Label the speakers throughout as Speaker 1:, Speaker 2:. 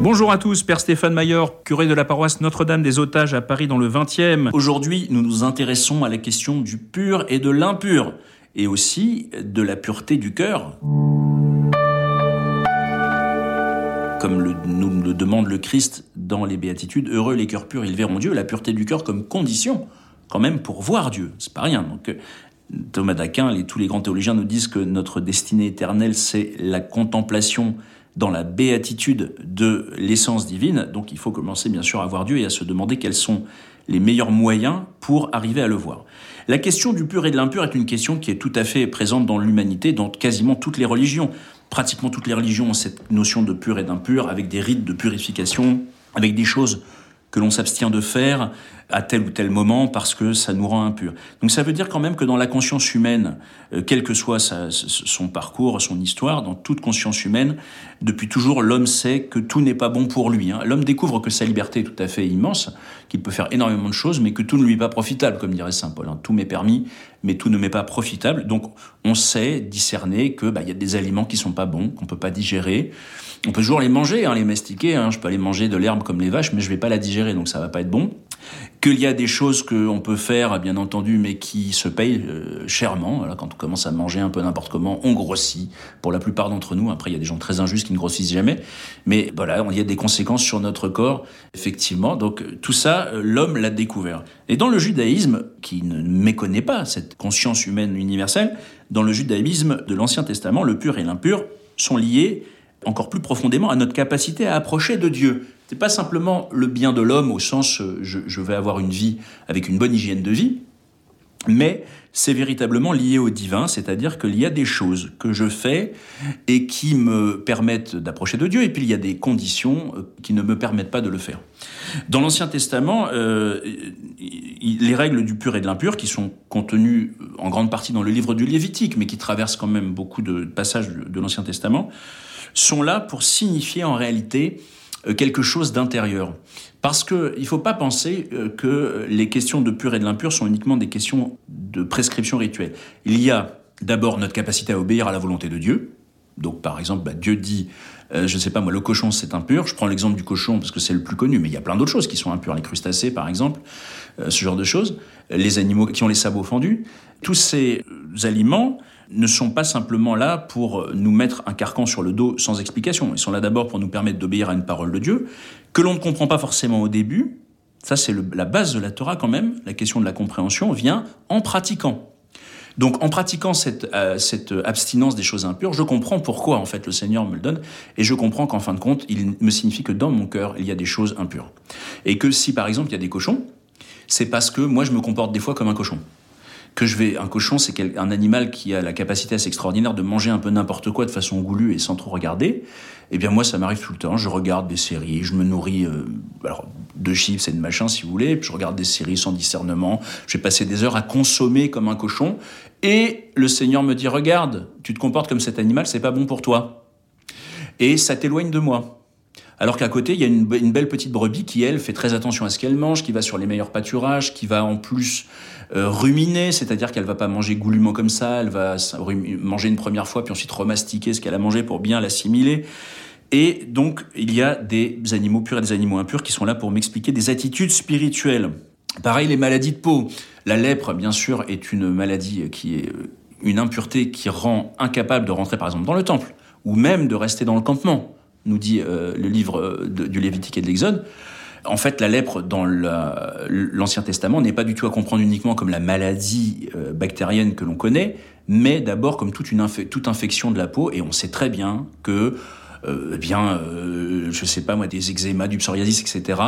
Speaker 1: Bonjour à tous, Père Stéphane Maillard, curé de la paroisse Notre-Dame des Otages à Paris dans le 20e.
Speaker 2: Aujourd'hui, nous nous intéressons à la question du pur et de l'impur, et aussi de la pureté du cœur. Comme nous le demande le Christ dans les béatitudes, heureux les cœurs purs, ils verront Dieu, la pureté du cœur comme condition quand même pour voir Dieu. C'est pas rien. Donc Thomas d'Aquin et tous les grands théologiens nous disent que notre destinée éternelle, c'est la contemplation dans la béatitude de l'essence divine. Donc il faut commencer bien sûr à voir Dieu et à se demander quels sont les meilleurs moyens pour arriver à le voir. La question du pur et de l'impur est une question qui est tout à fait présente dans l'humanité, dans quasiment toutes les religions. Pratiquement toutes les religions ont cette notion de pur et d'impur, avec des rites de purification, avec des choses que l'on s'abstient de faire à tel ou tel moment parce que ça nous rend impur. Donc ça veut dire quand même que dans la conscience humaine, euh, quel que soit son parcours, son histoire, dans toute conscience humaine, depuis toujours, l'homme sait que tout n'est pas bon pour lui. Hein. L'homme découvre que sa liberté est tout à fait immense, qu'il peut faire énormément de choses, mais que tout ne lui est pas profitable, comme dirait saint Paul. Hein. Tout m'est permis, mais tout ne m'est pas profitable. Donc on sait discerner que bah, y a des aliments qui sont pas bons, qu'on peut pas digérer. On peut toujours les manger, hein, les mastiquer. Je peux aller manger de l'herbe comme les vaches, mais je vais pas la digérer, donc ça va pas être bon. Qu'il y a des choses qu'on peut faire, bien entendu, mais qui se payent euh, chèrement. Quand on commence à manger un peu n'importe comment, on grossit. Pour la plupart d'entre nous, après il y a des gens très injustes qui ne grossissent jamais, mais voilà, il y a des conséquences sur notre corps, effectivement. Donc tout ça, euh, l'homme l'a découvert. Et dans le judaïsme, qui ne méconnaît pas cette conscience humaine universelle, dans le judaïsme de l'Ancien Testament, le pur et l'impur sont liés encore plus profondément à notre capacité à approcher de Dieu. C'est pas simplement le bien de l'homme au sens euh, je, je, vais avoir une vie avec une bonne hygiène de vie, mais c'est véritablement lié au divin, c'est-à-dire qu'il y a des choses que je fais et qui me permettent d'approcher de Dieu, et puis il y a des conditions euh, qui ne me permettent pas de le faire. Dans l'Ancien Testament, euh, les règles du pur et de l'impur, qui sont contenues en grande partie dans le livre du Lévitique, mais qui traversent quand même beaucoup de passages de l'Ancien Testament, sont là pour signifier en réalité quelque chose d'intérieur. Parce qu'il ne faut pas penser euh, que les questions de pur et de l'impur sont uniquement des questions de prescription rituelle. Il y a d'abord notre capacité à obéir à la volonté de Dieu. Donc par exemple, bah, Dieu dit, euh, je ne sais pas moi, le cochon c'est impur. Je prends l'exemple du cochon parce que c'est le plus connu, mais il y a plein d'autres choses qui sont impures, les crustacés par exemple, ce genre de choses, les animaux qui ont les sabots fendus. Tous ces aliments ne sont pas simplement là pour nous mettre un carcan sur le dos sans explication. Ils sont là d'abord pour nous permettre d'obéir à une parole de Dieu, que l'on ne comprend pas forcément au début. Ça, c'est la base de la Torah quand même. La question de la compréhension vient en pratiquant. Donc en pratiquant cette, euh, cette abstinence des choses impures, je comprends pourquoi en fait le Seigneur me le donne, et je comprends qu'en fin de compte, il me signifie que dans mon cœur, il y a des choses impures. Et que si par exemple il y a des cochons, c'est parce que moi je me comporte des fois comme un cochon que je vais. Un cochon, c'est un animal qui a la capacité assez extraordinaire de manger un peu n'importe quoi de façon goulue et sans trop regarder. Eh bien, moi, ça m'arrive tout le temps. Je regarde des séries, je me nourris euh, alors, de chips et de machin, si vous voulez. Je regarde des séries sans discernement. Je vais passer des heures à consommer comme un cochon. Et le Seigneur me dit Regarde, tu te comportes comme cet animal, c'est pas bon pour toi. Et ça t'éloigne de moi. Alors qu'à côté, il y a une, belle petite brebis qui, elle, fait très attention à ce qu'elle mange, qui va sur les meilleurs pâturages, qui va en plus euh, ruminer, c'est-à-dire qu'elle va pas manger goulûment comme ça, elle va manger une première fois, puis ensuite remastiquer ce qu'elle a mangé pour bien l'assimiler. Et donc, il y a des animaux purs et des animaux impurs qui sont là pour m'expliquer des attitudes spirituelles. Pareil, les maladies de peau. La lèpre, bien sûr, est une maladie qui est euh, une impureté qui rend incapable de rentrer, par exemple, dans le temple, ou même de rester dans le campement nous dit euh, le livre euh, du Lévitique et de l'Exode. En fait, la lèpre dans l'Ancien Testament n'est pas du tout à comprendre uniquement comme la maladie euh, bactérienne que l'on connaît, mais d'abord comme toute, une toute infection de la peau. Et on sait très bien que, eh bien, je sais pas moi, des eczémas, du psoriasis, etc.,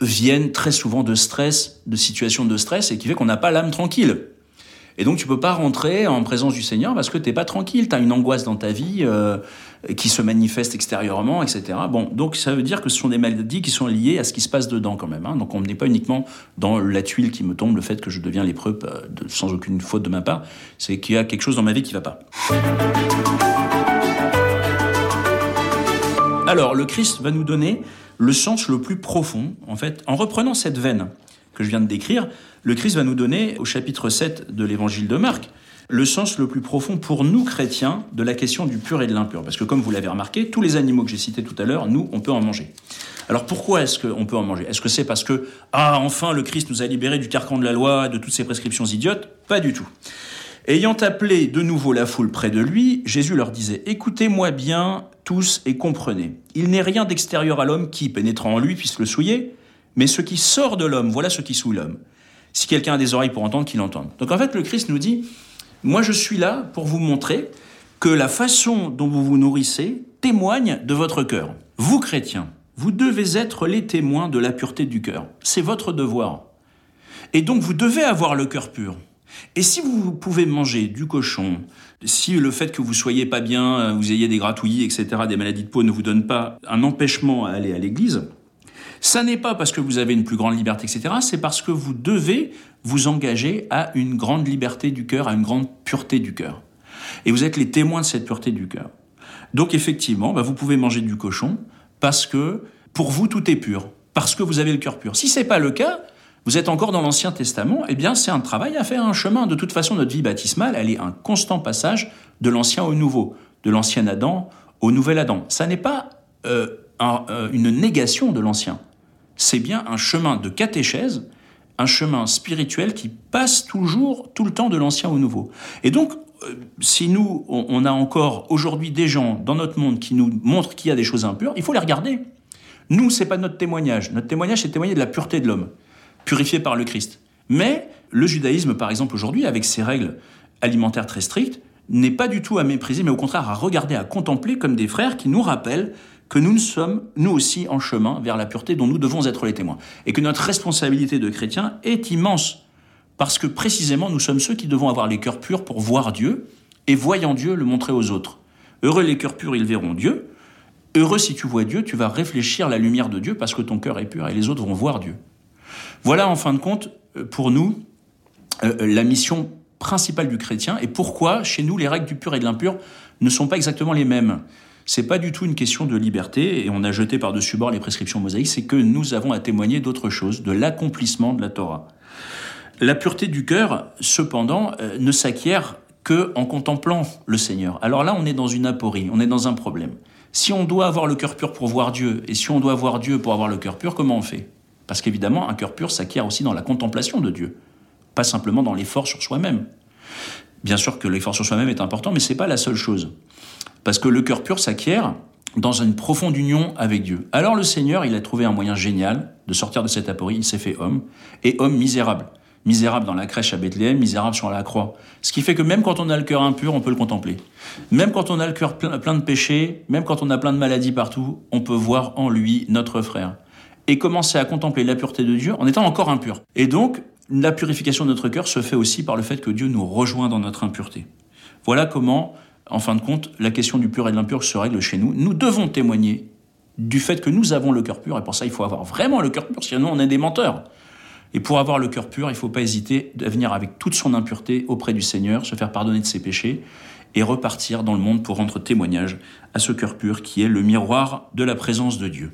Speaker 2: viennent très souvent de stress, de situations de stress, et qui fait qu'on n'a pas l'âme tranquille. Et donc tu peux pas rentrer en présence du Seigneur parce que t'es pas tranquille, tu as une angoisse dans ta vie euh, qui se manifeste extérieurement, etc. Bon, donc ça veut dire que ce sont des maladies qui sont liées à ce qui se passe dedans quand même. Hein. Donc on n'est pas uniquement dans la tuile qui me tombe, le fait que je deviens lépreux euh, sans aucune faute de ma part, c'est qu'il y a quelque chose dans ma vie qui va pas. Alors le Christ va nous donner le sens le plus profond, en fait, en reprenant cette veine que je viens de décrire, le Christ va nous donner au chapitre 7 de l'évangile de Marc le sens le plus profond pour nous chrétiens de la question du pur et de l'impur. Parce que comme vous l'avez remarqué, tous les animaux que j'ai cités tout à l'heure, nous, on peut en manger. Alors pourquoi est-ce qu'on peut en manger? Est-ce que c'est parce que, ah, enfin, le Christ nous a libérés du carcan de la loi, de toutes ces prescriptions idiotes? Pas du tout. Ayant appelé de nouveau la foule près de lui, Jésus leur disait, Écoutez-moi bien tous et comprenez. Il n'est rien d'extérieur à l'homme qui, pénétrant en lui, puisse le souiller, mais ce qui sort de l'homme, voilà ce qui souille l'homme. Si quelqu'un a des oreilles pour entendre, qu'il entende. Donc en fait, le Christ nous dit, moi je suis là pour vous montrer que la façon dont vous vous nourrissez témoigne de votre cœur. Vous, chrétiens, vous devez être les témoins de la pureté du cœur. C'est votre devoir. Et donc vous devez avoir le cœur pur. Et si vous pouvez manger du cochon, si le fait que vous soyez pas bien, vous ayez des gratouillis, etc., des maladies de peau ne vous donne pas un empêchement à aller à l'église, ça n'est pas parce que vous avez une plus grande liberté, etc., c'est parce que vous devez vous engager à une grande liberté du cœur, à une grande pureté du cœur. Et vous êtes les témoins de cette pureté du cœur. Donc effectivement, bah, vous pouvez manger du cochon parce que pour vous tout est pur, parce que vous avez le cœur pur. Si c'est pas le cas, vous êtes encore dans l'Ancien Testament, eh bien c'est un travail à faire, un chemin. De toute façon, notre vie baptismale, elle est un constant passage de l'Ancien au Nouveau, de l'Ancien Adam au Nouvel Adam. Ça n'est pas euh, euh, une négation de l'Ancien. C'est bien un chemin de catéchèse, un chemin spirituel qui passe toujours, tout le temps, de l'Ancien au Nouveau. Et donc, euh, si nous, on a encore aujourd'hui des gens dans notre monde qui nous montrent qu'il y a des choses impures, il faut les regarder. Nous, c'est pas notre témoignage. Notre témoignage, c'est témoigner de la pureté de l'homme purifié par le Christ. Mais le judaïsme, par exemple, aujourd'hui, avec ses règles alimentaires très strictes, n'est pas du tout à mépriser, mais au contraire à regarder, à contempler comme des frères qui nous rappellent que nous sommes, nous aussi, en chemin vers la pureté dont nous devons être les témoins. Et que notre responsabilité de chrétien est immense. Parce que précisément, nous sommes ceux qui devons avoir les cœurs purs pour voir Dieu, et voyant Dieu, le montrer aux autres. Heureux les cœurs purs, ils verront Dieu. Heureux si tu vois Dieu, tu vas réfléchir la lumière de Dieu parce que ton cœur est pur et les autres vont voir Dieu. Voilà en fin de compte, euh, pour nous, euh, euh, la mission principale du chrétien et pourquoi chez nous les règles du pur et de l'impur ne sont pas exactement les mêmes. C'est pas du tout une question de liberté et on a jeté par-dessus bord les prescriptions mosaïques, c'est que nous avons à témoigner d'autre chose, de l'accomplissement de la Torah. La pureté du cœur, cependant, ne s'acquiert que en contemplant le Seigneur. Alors là, on est dans une aporie, on est dans un problème. Si on doit avoir le cœur pur pour voir Dieu et si on doit voir Dieu pour avoir le cœur pur, comment on fait? Parce qu'évidemment, un cœur pur s'acquiert aussi dans la contemplation de Dieu, pas simplement dans l'effort sur soi-même. Bien sûr que l'effort sur soi-même est important, mais ce n'est pas la seule chose. Parce que le cœur pur s'acquiert dans une profonde union avec Dieu. Alors le Seigneur, il a trouvé un moyen génial de sortir de cette aporie, il s'est fait homme, et homme misérable. Misérable dans la crèche à Bethléem, misérable sur la croix. Ce qui fait que même quand on a le cœur impur, on peut le contempler. Même quand on a le cœur plein, de péchés, même quand on a plein de maladies partout, on peut voir en lui notre frère et commencer à contempler la pureté de Dieu en étant encore impur. Et donc, la purification de notre cœur se fait aussi par le fait que Dieu nous rejoint dans notre impureté. Voilà comment, en fin de compte, la question du pur et de l'impur se règle chez nous. Nous devons témoigner du fait que nous avons le cœur pur, et pour ça, il faut avoir vraiment le cœur pur, sinon on est des menteurs. Et pour avoir le cœur pur, il ne faut pas hésiter à venir avec toute son impureté auprès du Seigneur, se faire pardonner de ses péchés, et repartir dans le monde pour rendre témoignage à ce cœur pur qui est le miroir de la présence de Dieu.